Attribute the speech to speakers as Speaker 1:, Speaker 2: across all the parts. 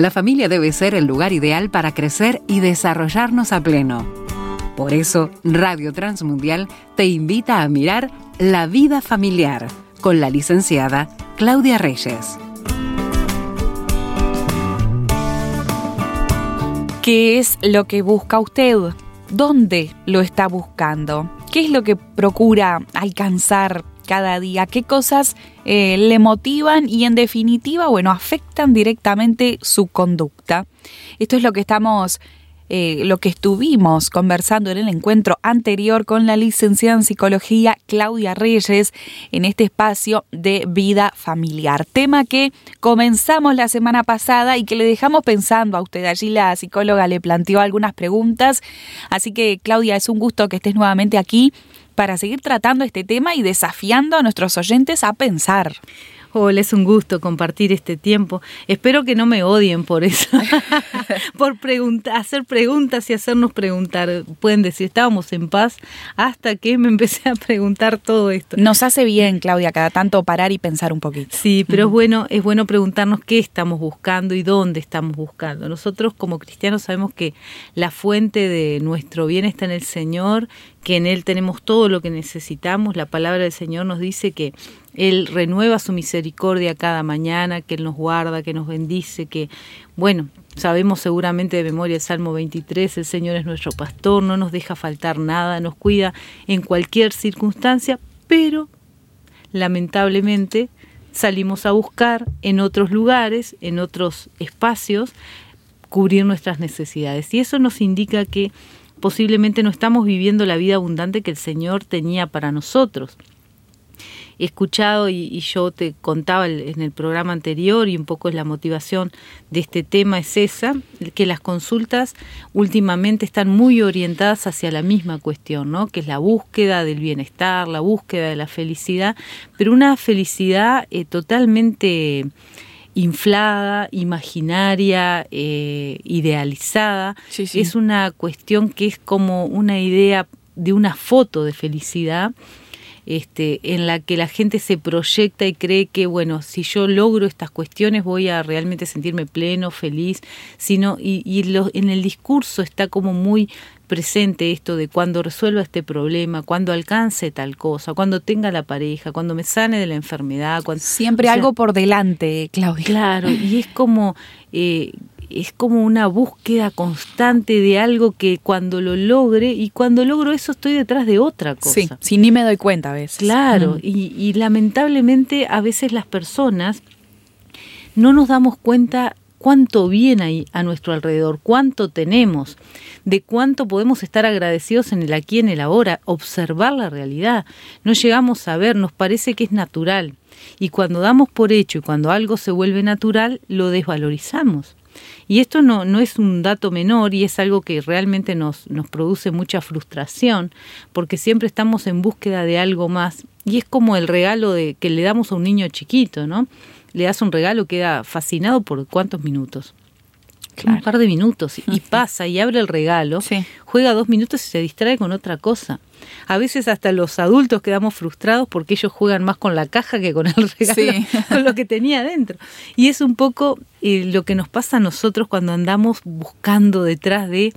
Speaker 1: la familia debe ser el lugar ideal para crecer y desarrollarnos a pleno. Por eso, Radio Transmundial te invita a mirar La vida familiar con la licenciada Claudia Reyes.
Speaker 2: ¿Qué es lo que busca usted? ¿Dónde lo está buscando? ¿Qué es lo que procura alcanzar cada día? ¿Qué cosas eh, le motivan y en definitiva, bueno, afectan directamente su conducta? Esto es lo que estamos eh, lo que estuvimos conversando en el encuentro anterior con la licenciada en psicología Claudia Reyes en este espacio de vida familiar. Tema que comenzamos la semana pasada y que le dejamos pensando a usted. Allí la psicóloga le planteó algunas preguntas. Así que Claudia, es un gusto que estés nuevamente aquí para seguir tratando este tema y desafiando a nuestros oyentes a pensar.
Speaker 3: Hola, es un gusto compartir este tiempo. Espero que no me odien por eso, por hacer preguntas y hacernos preguntar. Pueden decir, estábamos en paz hasta que me empecé a preguntar todo esto.
Speaker 2: Nos hace bien, Claudia, cada tanto parar y pensar un poquito.
Speaker 3: Sí, pero es bueno, es bueno preguntarnos qué estamos buscando y dónde estamos buscando. Nosotros como cristianos sabemos que la fuente de nuestro bien está en el Señor, que en Él tenemos todo lo que necesitamos. La palabra del Señor nos dice que él renueva su misericordia cada mañana, que Él nos guarda, que nos bendice, que, bueno, sabemos seguramente de memoria el Salmo 23, el Señor es nuestro pastor, no nos deja faltar nada, nos cuida en cualquier circunstancia, pero lamentablemente salimos a buscar en otros lugares, en otros espacios, cubrir nuestras necesidades. Y eso nos indica que posiblemente no estamos viviendo la vida abundante que el Señor tenía para nosotros he escuchado y, yo te contaba en el programa anterior y un poco es la motivación de este tema es esa, que las consultas últimamente están muy orientadas hacia la misma cuestión, ¿no? que es la búsqueda del bienestar, la búsqueda de la felicidad, pero una felicidad eh, totalmente inflada, imaginaria, eh, idealizada. Es una cuestión que es como una idea de una foto de felicidad este, en la que la gente se proyecta y cree que, bueno, si yo logro estas cuestiones voy a realmente sentirme pleno, feliz, sino, y, y en el discurso está como muy presente esto de cuando resuelva este problema, cuando alcance tal cosa, cuando tenga la pareja, cuando me sane de la enfermedad. Cuando,
Speaker 2: Siempre algo por delante, Claudia.
Speaker 3: Claro, y es como eh, es como una búsqueda constante de algo que cuando lo logre y cuando logro eso estoy detrás de otra cosa.
Speaker 2: Sí, sí ni me doy cuenta a veces.
Speaker 3: Claro, mm. y, y lamentablemente a veces las personas no nos damos cuenta cuánto bien hay a nuestro alrededor, cuánto tenemos, de cuánto podemos estar agradecidos en el aquí, en el ahora, observar la realidad. No llegamos a ver, nos parece que es natural. Y cuando damos por hecho y cuando algo se vuelve natural, lo desvalorizamos. Y esto no, no es un dato menor y es algo que realmente nos, nos produce mucha frustración, porque siempre estamos en búsqueda de algo más. Y es como el regalo de, que le damos a un niño chiquito, ¿no? Le das un regalo, queda fascinado por cuántos minutos un par de minutos y pasa y abre el regalo, juega dos minutos y se distrae con otra cosa. A veces hasta los adultos quedamos frustrados porque ellos juegan más con la caja que con el regalo, con lo que tenía dentro. Y es un poco eh, lo que nos pasa a nosotros cuando andamos buscando detrás de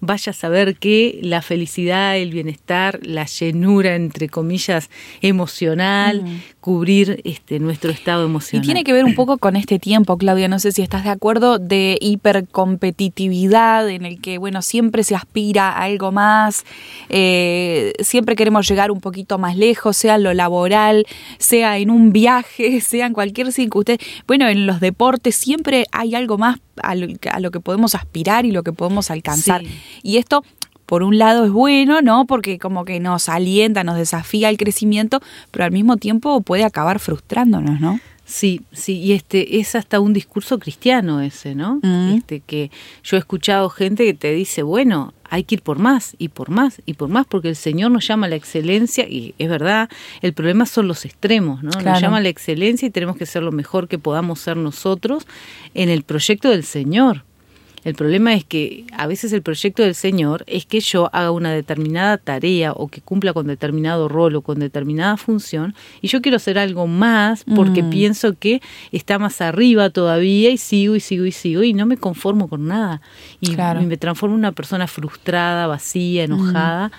Speaker 3: vaya a saber que la felicidad, el bienestar, la llenura, entre comillas, emocional, cubrir este, nuestro estado emocional.
Speaker 2: Y tiene que ver un poco con este tiempo, Claudia, no sé si estás de acuerdo, de hipercompetitividad en el que, bueno, siempre se aspira a algo más, eh, siempre queremos llegar un poquito más lejos, sea en lo laboral, sea en un viaje, sea en cualquier circunstancia. Bueno, en los deportes siempre hay algo más a lo, que podemos aspirar y lo que podemos alcanzar. Y esto por un lado es bueno, ¿no? Porque como que nos alienta, nos desafía el crecimiento, pero al mismo tiempo puede acabar frustrándonos, ¿no?
Speaker 3: Sí, sí, y este es hasta un discurso cristiano ese, ¿no? Mm. Este que yo he escuchado gente que te dice, bueno, hay que ir por más y por más y por más porque el Señor nos llama a la excelencia y es verdad, el problema son los extremos, ¿no? Nos llama a la excelencia y tenemos que ser lo mejor que podamos ser nosotros en el proyecto del Señor. El problema es que a veces el proyecto del Señor es que yo haga una determinada tarea o que cumpla con determinado rol o con determinada función y yo quiero hacer algo más porque
Speaker 2: Mm.
Speaker 3: pienso que está más arriba todavía y sigo y sigo y sigo y no me conformo con nada y,
Speaker 2: Claro.
Speaker 3: me transformo en una persona frustrada, vacía, enojada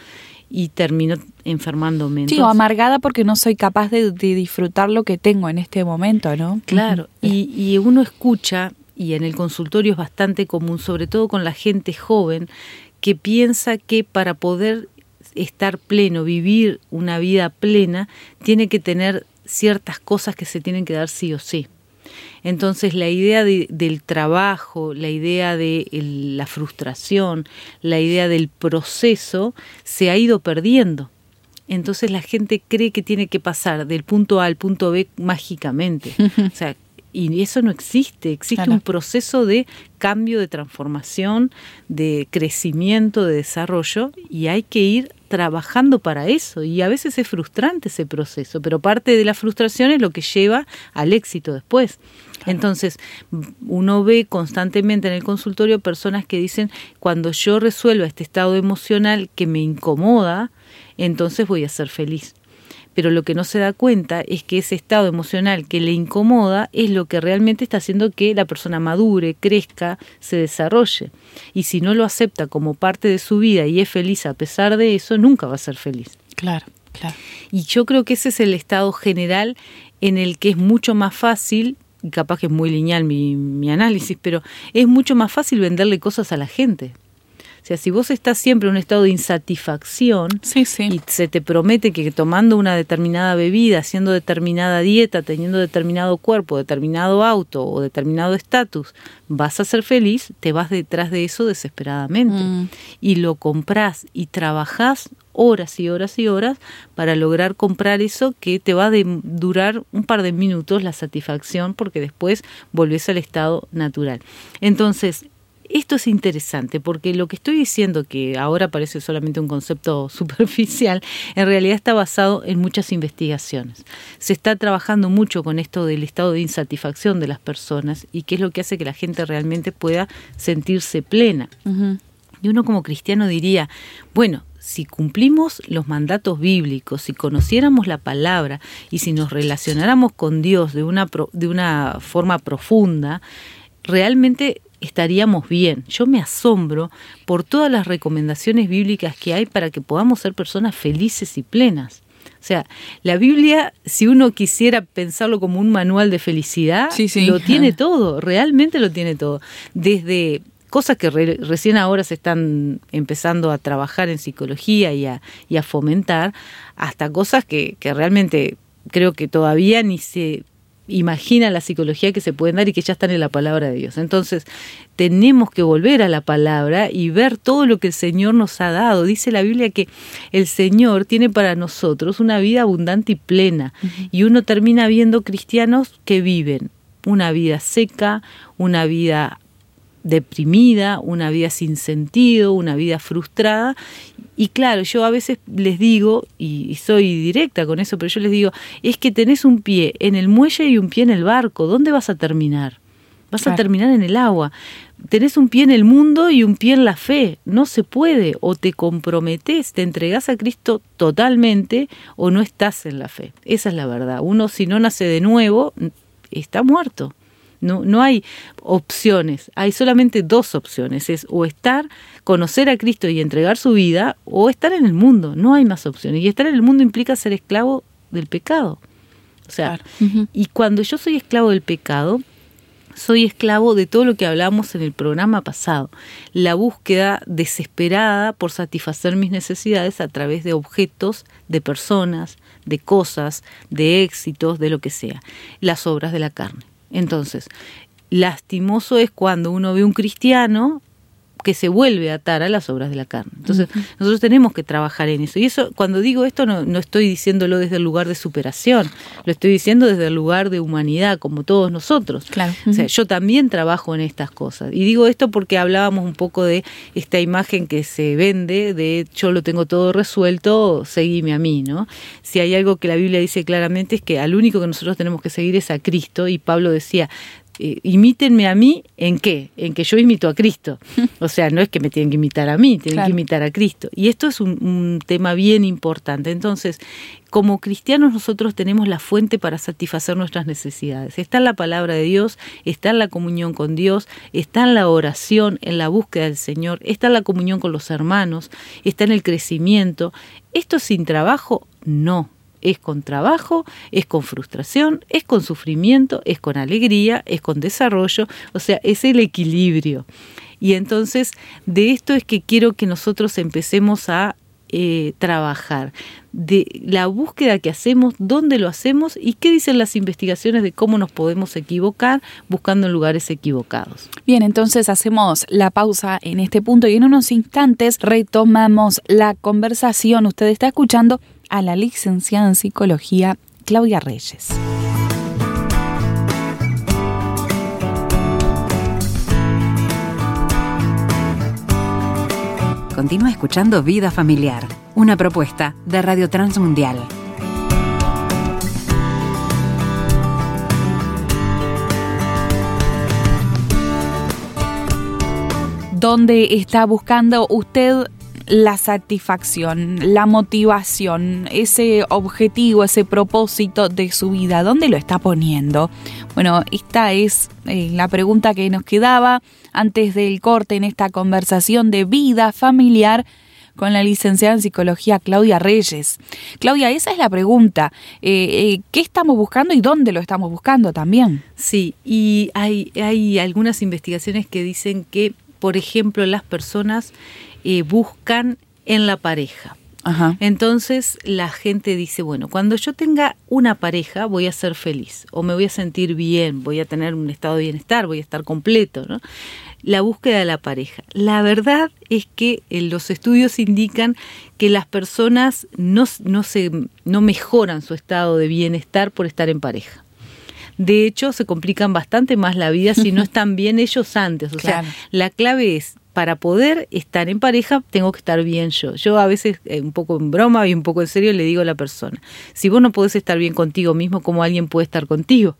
Speaker 3: y termino enfermándome.
Speaker 2: Mm. Sí, o
Speaker 3: Entonces-
Speaker 2: amargada porque no soy capaz de, de disfrutar lo que tengo en este momento, ¿no?
Speaker 3: Claro, y, y uno escucha, y en el consultorio es bastante común, sobre todo con la gente joven, que piensa que para poder estar pleno, vivir una vida plena, tiene que tener ciertas cosas que se tienen que dar sí o sí. Entonces la idea de- del trabajo, la idea de el- la frustración, la idea del proceso se ha ido perdiendo. Entonces la gente cree que tiene que pasar del punto A al punto B mágicamente. O sea, y eso no existe, existe
Speaker 2: Claro.
Speaker 3: un proceso de cambio, de transformación, de crecimiento, de desarrollo, y hay que ir trabajando para eso. Y a veces es frustrante ese proceso, pero parte de la frustración es lo que lleva al éxito después. Entonces, uno ve constantemente en el consultorio personas que dicen, cuando yo resuelva este estado emocional que me incomoda, entonces voy a ser feliz pero lo que no se da cuenta es que ese estado emocional que le incomoda es lo que realmente está haciendo que la persona madure, crezca, se desarrolle. Y si no lo acepta como parte de su vida y es feliz a pesar de eso, nunca va a ser feliz.
Speaker 2: Claro, claro.
Speaker 3: Y yo creo que ese es el estado general en el que es mucho más fácil, y capaz que es muy lineal mi, mi análisis, pero es mucho más fácil venderle cosas a la gente. O sea, si vos estás siempre en un estado de insatisfacción,
Speaker 2: Sí, sí.
Speaker 3: y se te promete que tomando una determinada bebida, haciendo determinada dieta, teniendo determinado cuerpo, determinado auto o determinado estatus, vas a ser feliz, te vas detrás de eso desesperadamente.
Speaker 2: Mm.
Speaker 3: Y lo compras y trabajás horas y horas y horas para lograr comprar eso que te va a de- durar un par de minutos la satisfacción porque después volvés al estado natural. Entonces, esto es interesante porque lo que estoy diciendo, que ahora parece solamente un concepto superficial, en realidad está basado en muchas investigaciones. Se está trabajando mucho con esto del estado de insatisfacción de las personas y qué es lo que hace que la gente realmente pueda sentirse plena. Y uno como cristiano diría, bueno, si cumplimos los mandatos bíblicos, si conociéramos la palabra y si nos relacionáramos con Dios de una, pro- de una forma profunda, realmente estaríamos bien. Yo me asombro por todas las recomendaciones bíblicas que hay para que podamos ser personas felices y plenas. O sea, la Biblia, si uno quisiera pensarlo como un manual de felicidad,
Speaker 2: Sí, sí.
Speaker 3: lo tiene todo, realmente lo tiene todo. Desde cosas que re- recién ahora se están empezando a trabajar en psicología y a, y a fomentar, hasta cosas que, que realmente creo que todavía ni se imagina la psicología que se pueden dar y que ya están en la palabra de Dios. Entonces, tenemos que volver a la palabra y ver todo lo que el Señor nos ha dado. Dice la Biblia que el Señor tiene para nosotros una vida abundante y plena. Y uno termina viendo cristianos que viven una vida seca, una vida deprimida, una vida sin sentido, una vida frustrada. Y claro, yo a veces les digo, y, y soy directa con eso, pero yo les digo, es que tenés un pie en el muelle y un pie en el barco, ¿dónde vas a terminar? Vas
Speaker 2: Claro.
Speaker 3: a terminar en el agua. Tenés un pie en el mundo y un pie en la fe. No se puede. O te comprometés, te entregás a Cristo totalmente o no estás en la fe. Esa es la verdad. Uno si no nace de nuevo, está muerto. No, no hay opciones, hay solamente dos opciones, es o estar, conocer a Cristo y entregar su vida, o estar en el mundo, no hay más opciones. Y estar en el mundo implica ser esclavo del pecado. O sea,
Speaker 2: Claro.
Speaker 3: Y cuando yo soy esclavo del pecado, soy esclavo de todo lo que hablamos en el programa pasado, la búsqueda desesperada por satisfacer mis necesidades a través de objetos, de personas, de cosas, de éxitos, de lo que sea, las obras de la carne. Entonces, lastimoso es cuando uno ve un cristiano que se vuelve a atar a las obras de la carne. Entonces, nosotros tenemos que trabajar en eso. Y eso, cuando digo esto, no, no estoy diciéndolo desde el lugar de superación, lo estoy diciendo desde el lugar de humanidad, como todos nosotros.
Speaker 2: Claro.
Speaker 3: O sea, yo también trabajo en estas cosas. Y digo esto porque hablábamos un poco de esta imagen que se vende de yo lo tengo todo resuelto, seguime a mí, ¿no? Si hay algo que la Biblia dice claramente es que al único que nosotros tenemos que seguir es a Cristo. Y Pablo decía, eh, imítenme a mí en qué, en que yo imito a Cristo. O sea, no es que me tienen que imitar a mí, tienen que imitar a Cristo. Y esto es un, tema bien importante. Entonces, como cristianos nosotros tenemos la fuente para satisfacer nuestras necesidades. Está en la palabra de Dios, está en la comunión con Dios, está en la oración, en la búsqueda del Señor, está en la comunión con los hermanos, está en el crecimiento. ¿Esto sin trabajo? No es con trabajo, es con frustración, es con sufrimiento, es con alegría, es con desarrollo, o sea, es el equilibrio. Y entonces de esto es que quiero que nosotros empecemos a eh, trabajar, de la búsqueda que hacemos, dónde lo hacemos y qué dicen las investigaciones de cómo nos podemos equivocar buscando en lugares equivocados.
Speaker 2: Bien, entonces hacemos la pausa en este punto y en unos instantes retomamos la conversación. Usted está escuchando a la licenciada en psicología Claudia Reyes.
Speaker 1: Continúa escuchando Vida Familiar, una propuesta de Radio Transmundial.
Speaker 2: ¿Dónde está buscando usted la satisfacción, la motivación, ese objetivo, ese propósito de su vida, ¿dónde lo está poniendo? Bueno, esta es eh, la pregunta que nos quedaba antes del corte en esta conversación de vida familiar con la licenciada en psicología Claudia Reyes. Claudia, esa es la pregunta. Eh, eh, ¿Qué estamos buscando y dónde lo estamos buscando también?
Speaker 3: Sí, y hay, hay algunas investigaciones que dicen que, por ejemplo, las personas eh, buscan en la pareja. Entonces la gente dice, bueno, cuando yo tenga una pareja voy a ser feliz o me voy a sentir bien, voy a tener un estado de bienestar, voy a estar completo, ¿no? La búsqueda de la pareja. La verdad es que eh, los estudios indican que las personas no, no, se, no mejoran su estado de bienestar por estar en pareja. De hecho, se complican bastante más la vida si no están bien ellos antes. O sea, la clave es para poder estar en pareja tengo que estar bien yo. Yo a veces, eh, un poco en broma y un poco en serio, le digo a la persona, si vos no podés estar bien contigo mismo, ¿cómo alguien puede estar contigo?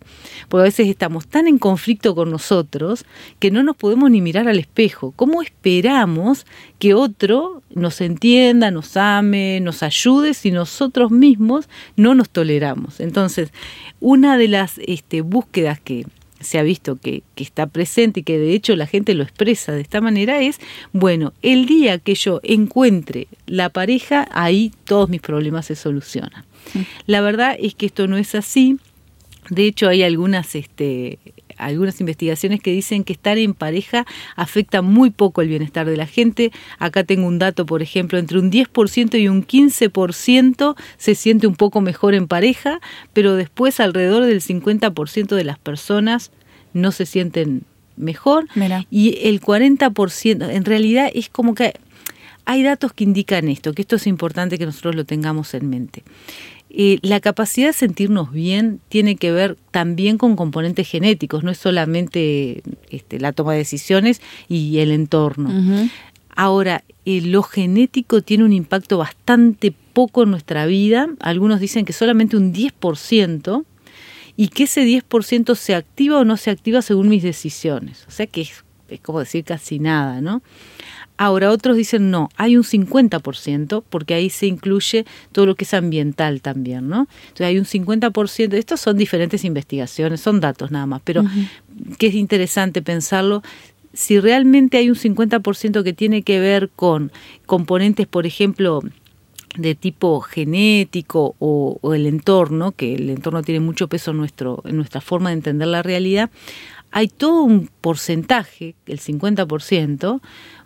Speaker 3: Porque a veces estamos tan en conflicto con nosotros que no nos podemos ni mirar al espejo. ¿Cómo esperamos que otro nos entienda, nos ame, nos ayude si nosotros mismos no nos toleramos? Entonces, una de las este, búsquedas que se ha visto que, está presente y que de hecho la gente lo expresa de esta manera es, bueno, el día que yo encuentre la pareja, ahí todos mis problemas se solucionan. La verdad es que esto no es así. De hecho, hay algunas este, algunas investigaciones que dicen que estar en pareja afecta muy poco el bienestar de la gente. Acá tengo un dato, por ejemplo, entre un 10% y un 15% se siente un poco mejor en pareja, pero después alrededor del 50% de las personas no se sienten mejor y el 40% en realidad es como que hay datos que indican esto, que esto es importante que nosotros lo tengamos en mente. Eh, la capacidad de sentirnos bien tiene que ver también con componentes genéticos, no es solamente este, la toma de decisiones y el entorno. Ahora, eh, lo genético tiene un impacto bastante poco en nuestra vida, algunos dicen que solamente un 10%, y que ese 10% se activa o no se activa según mis decisiones. O sea que es, es como decir casi nada, ¿no? Ahora otros dicen no, hay un 50% porque ahí se incluye todo lo que es ambiental también, ¿no? Entonces hay un 50%, estos son diferentes investigaciones, son datos nada más, pero que es interesante pensarlo si realmente hay un 50% que tiene que ver con componentes, por ejemplo, de tipo genético o, o, el entorno, que el entorno tiene mucho peso en, nuestro, en nuestra forma de entender la realidad, hay todo un porcentaje, el 50%,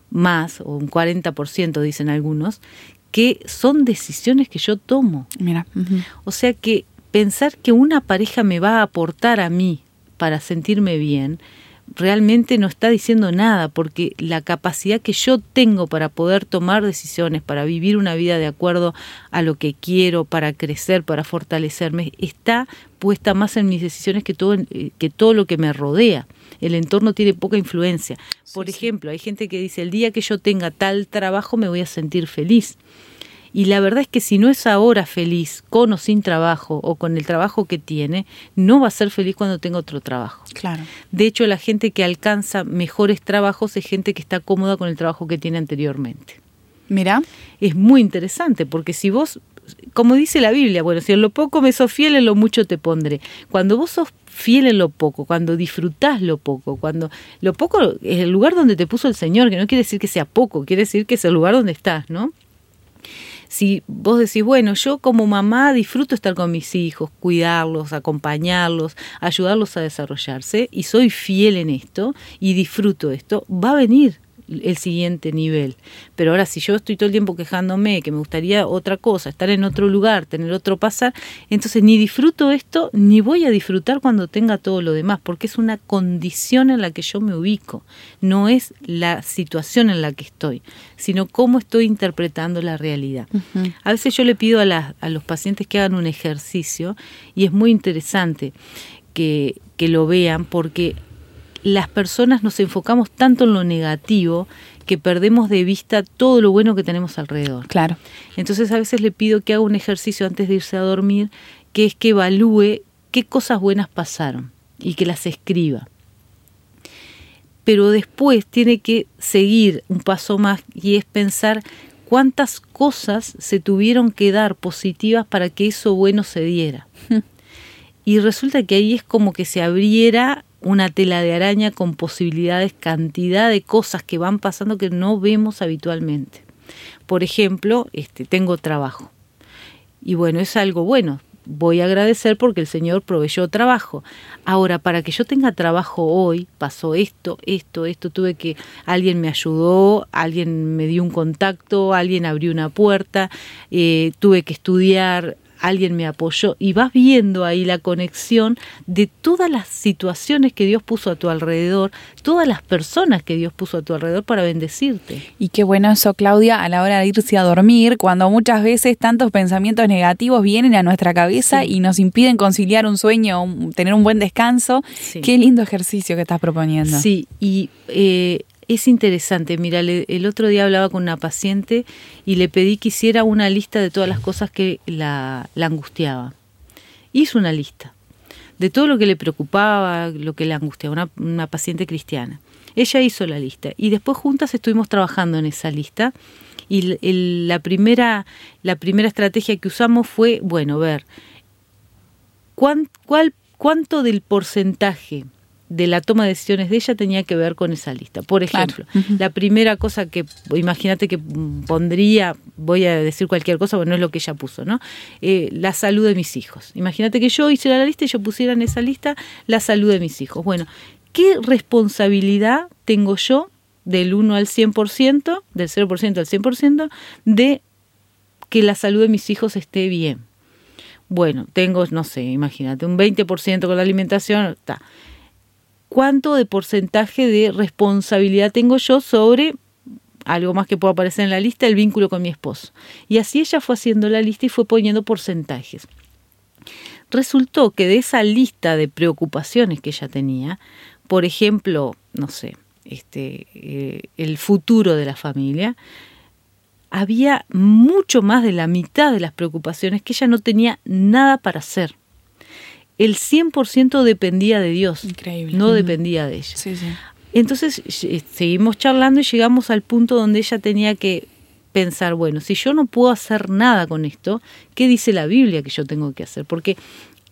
Speaker 3: más, o un 40% dicen algunos, que son decisiones que yo tomo.
Speaker 2: Mira.
Speaker 3: O sea que pensar que una pareja me va a aportar a mí para sentirme bien, realmente no está diciendo nada, porque la capacidad que yo tengo para poder tomar decisiones, para vivir una vida de acuerdo a lo que quiero, para crecer, para fortalecerme, está puesta más en mis decisiones que todo, eh, que todo lo que me rodea el entorno tiene poca influencia. Por ejemplo, hay gente que dice, el día que yo tenga tal trabajo me voy a sentir feliz. Y la verdad es que si no es ahora feliz, con o sin trabajo, o con el trabajo que tiene, no va a ser feliz cuando tenga otro trabajo.
Speaker 2: Claro.
Speaker 3: De hecho, la gente que alcanza mejores trabajos es gente que está cómoda con el trabajo que tiene anteriormente.
Speaker 2: Mira.
Speaker 3: Es muy interesante, porque si vos como dice la Biblia, bueno, si en lo poco me sos fiel, en lo mucho te pondré. Cuando vos sos fiel en lo poco, cuando disfrutás lo poco, cuando lo poco es el lugar donde te puso el Señor, que no quiere decir que sea poco, quiere decir que es el lugar donde estás, ¿no? Si vos decís, bueno, yo como mamá disfruto estar con mis hijos, cuidarlos, acompañarlos, ayudarlos a desarrollarse y soy fiel en esto y disfruto esto, va a venir el siguiente nivel. Pero ahora si yo estoy todo el tiempo quejándome, que me gustaría otra cosa, estar en otro lugar, tener otro pasar, entonces ni disfruto esto, ni voy a disfrutar cuando tenga todo lo demás, porque es una condición en la que yo me ubico, no es la situación en la que estoy, sino cómo estoy interpretando la realidad. A veces yo le pido a, a los pacientes que hagan un ejercicio y es muy interesante que, que lo vean porque las personas nos enfocamos tanto en lo negativo que perdemos de vista todo lo bueno que tenemos alrededor.
Speaker 2: Claro.
Speaker 3: Entonces a veces le pido que haga un ejercicio antes de irse a dormir, que es que evalúe qué cosas buenas pasaron y que las escriba. Pero después tiene que seguir un paso más y es pensar cuántas cosas se tuvieron que dar positivas para que eso bueno se diera. y resulta que ahí es como que se abriera una tela de araña con posibilidades, cantidad de cosas que van pasando que no vemos habitualmente. Por ejemplo, este, tengo trabajo. Y bueno, es algo bueno. Voy a agradecer porque el Señor proveyó trabajo. Ahora, para que yo tenga trabajo hoy, pasó esto, esto, esto, tuve que, alguien me ayudó, alguien me dio un contacto, alguien abrió una puerta, eh, tuve que estudiar, alguien me apoyó y vas viendo ahí la conexión de todas las situaciones que Dios puso a tu alrededor, todas las personas que Dios puso a tu alrededor para bendecirte.
Speaker 2: Y qué bueno eso, Claudia, a la hora de irse a dormir, cuando muchas veces tantos pensamientos negativos vienen a nuestra cabeza y nos impiden conciliar un sueño, tener un buen descanso. Qué lindo ejercicio que estás proponiendo.
Speaker 3: Sí, y eh, es interesante, mira, el otro día hablaba con una paciente y le pedí que hiciera una lista de todas las cosas que la, angustiaba. Hizo una lista de todo lo que le preocupaba, lo que le angustiaba, una, una paciente cristiana. Ella hizo la lista y después juntas estuvimos trabajando en esa lista y la, primera, la primera estrategia que usamos fue, bueno, ver cuál, cuánto del porcentaje de la toma de decisiones de ella tenía que ver con esa lista. Por ejemplo, la primera cosa que, imagínate que pondría, voy a decir cualquier cosa, porque no es lo que ella puso, ¿no? Eh, la salud de mis hijos. Imagínate que yo hiciera la lista y yo pusiera en esa lista la salud de mis hijos. Bueno, ¿qué responsabilidad tengo yo del 1 al 100%, del 0% al 100%, de que la salud de mis hijos esté bien? Bueno, tengo, no sé, imagínate, un 20% con la alimentación, está cuánto de porcentaje de responsabilidad tengo yo sobre algo más que pueda aparecer en la lista, el vínculo con mi esposo. Y así ella fue haciendo la lista y fue poniendo porcentajes. Resultó que de esa lista de preocupaciones que ella tenía, por ejemplo, no sé, este, eh, el futuro de la familia, había mucho más de la mitad de las preocupaciones que ella no tenía nada para hacer el 100% dependía de Dios.
Speaker 2: Increíble.
Speaker 3: No dependía de ella.
Speaker 2: Sí, sí.
Speaker 3: Entonces seguimos charlando y llegamos al punto donde ella tenía que pensar, bueno, si yo no puedo hacer nada con esto, ¿qué dice la Biblia que yo tengo que hacer? Porque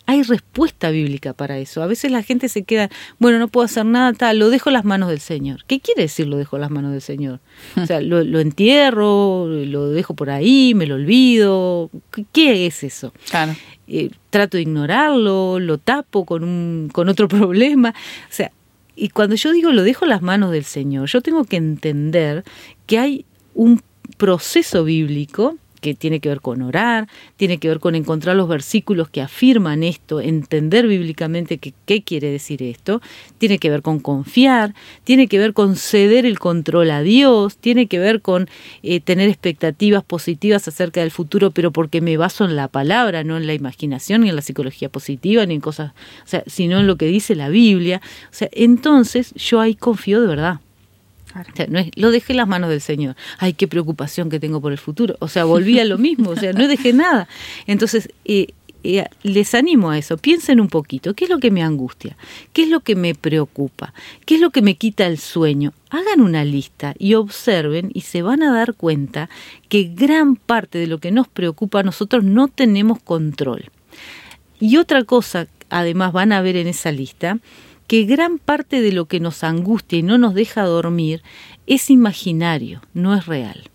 Speaker 3: hay respuesta bíblica para eso. A veces la gente se queda, bueno, no puedo hacer nada, tal, lo dejo en las manos del Señor. ¿Qué quiere decir lo dejo en las manos del Señor? O sea, lo, lo entierro, lo dejo por ahí, me lo olvido. ¿Qué es eso?
Speaker 2: Claro.
Speaker 3: Eh, trato de ignorarlo, lo tapo con, un, con otro problema. O sea, y cuando yo digo lo dejo en las manos del Señor, yo tengo que entender que hay un proceso bíblico que tiene que ver con orar, tiene que ver con encontrar los versículos que afirman esto, entender bíblicamente qué quiere decir esto, tiene que ver con confiar, tiene que ver con ceder el control a Dios, tiene que ver con eh, tener expectativas positivas acerca del futuro, pero porque me baso en la palabra, no en la imaginación, ni en la psicología positiva, ni en cosas, o sea, sino en lo que dice la Biblia. O sea, entonces yo ahí confío de verdad. No lo dejé en las manos del Señor. Ay, qué preocupación que tengo por el futuro. O sea, volví a lo mismo, o sea, no dejé nada. Entonces, eh, eh, les animo a eso, piensen un poquito, ¿qué es lo que me angustia? ¿Qué es lo que me preocupa? ¿Qué es lo que me quita el sueño? Hagan una lista y observen y se van a dar cuenta que gran parte de lo que nos preocupa nosotros no tenemos control. Y otra cosa, además van a ver en esa lista, que gran parte de lo que nos angustia y no nos deja dormir es imaginario, no es real.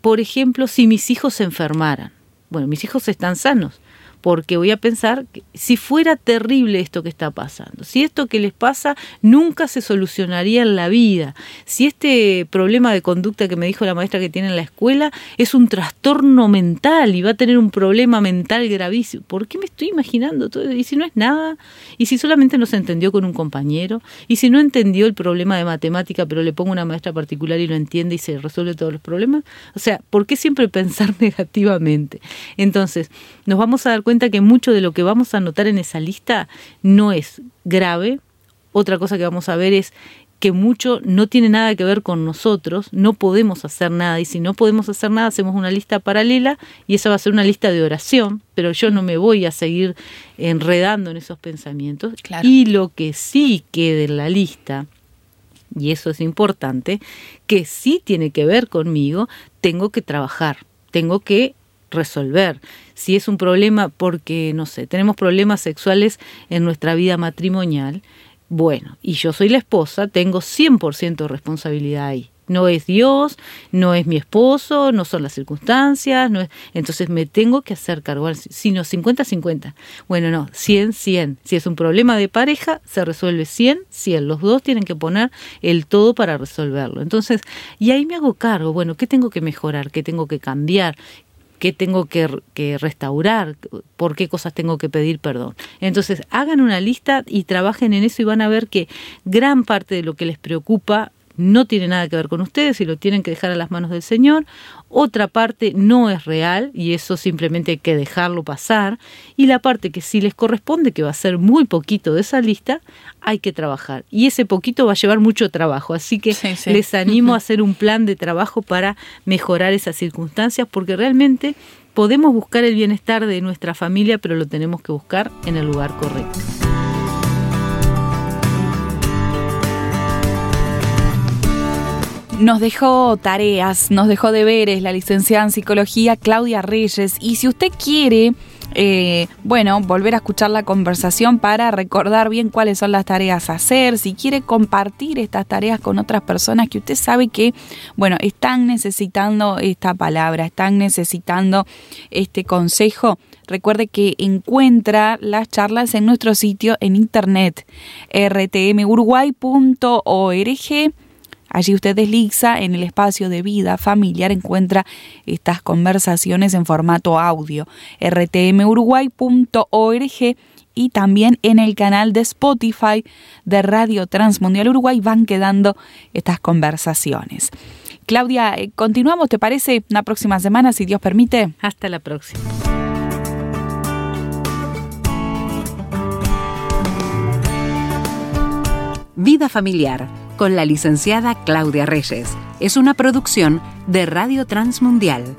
Speaker 3: Por ejemplo, si mis hijos se enfermaran, bueno, mis hijos están sanos, porque voy a pensar que si fuera terrible esto que está pasando, si esto que les pasa nunca se solucionaría en la vida, si este problema de conducta que me dijo la maestra que tiene en la escuela es un trastorno mental y va a tener un problema mental gravísimo, ¿por qué me estoy imaginando todo? Y si no es nada, y si solamente no se entendió con un compañero, y si no entendió el problema de matemática, pero le pongo una maestra particular y lo entiende y se resuelve todos los problemas, o sea, ¿por qué siempre pensar negativamente? Entonces, nos vamos a dar cuenta que mucho de lo que vamos a notar en esa lista no es grave. Otra cosa que vamos a ver es que mucho no tiene nada que ver con nosotros, no podemos hacer nada y si no podemos hacer nada hacemos una lista paralela y esa va a ser una lista de oración, pero yo no me voy a seguir enredando en esos pensamientos. Y lo que sí quede en la lista, y eso es importante, que sí tiene que ver conmigo, tengo que trabajar, tengo que resolver. Si es un problema porque, no sé, tenemos problemas sexuales en nuestra vida matrimonial, bueno, y yo soy la esposa, tengo 100% de responsabilidad ahí. No es Dios, no es mi esposo, no son las circunstancias, no es, entonces me tengo que hacer cargo, sino 50-50. Bueno, no, 100-100. Si es un problema de pareja, se resuelve 100-100. Los dos tienen que poner el todo para resolverlo. Entonces, y ahí me hago cargo, bueno, ¿qué tengo que mejorar? ¿Qué tengo que cambiar? Qué tengo que, restaurar, por qué cosas tengo que pedir perdón. Entonces, hagan una lista y trabajen en eso y van a ver que gran parte de lo que les preocupa no tiene nada que ver con ustedes y lo tienen que dejar a las manos del Señor. Otra parte no es real y eso simplemente hay que dejarlo pasar. Y la parte que sí les corresponde, que va a ser muy poquito de esa lista, hay que trabajar. Y ese poquito va a llevar mucho trabajo. Así que les animo a hacer un plan de trabajo para mejorar esas circunstancias porque realmente podemos buscar el bienestar de nuestra familia, pero lo tenemos que buscar en el lugar correcto.
Speaker 2: Nos dejó tareas, nos dejó deberes la licenciada en psicología Claudia Reyes. Y si usted quiere, eh, bueno, volver a escuchar la conversación para recordar bien cuáles son las tareas a hacer, si quiere compartir estas tareas con otras personas que usted sabe que, bueno, están necesitando esta palabra, están necesitando este consejo, recuerde que encuentra las charlas en nuestro sitio en internet rtmuruguay.org Allí usted desliza en el espacio de vida familiar, encuentra estas conversaciones en formato audio. rtmuruguay.org y también en el canal de Spotify de Radio Transmundial Uruguay van quedando estas conversaciones. Claudia, eh, continuamos, ¿te parece? Una próxima semana, si Dios permite.
Speaker 3: Hasta la próxima.
Speaker 1: Vida familiar con la licenciada Claudia Reyes. Es una producción de Radio Transmundial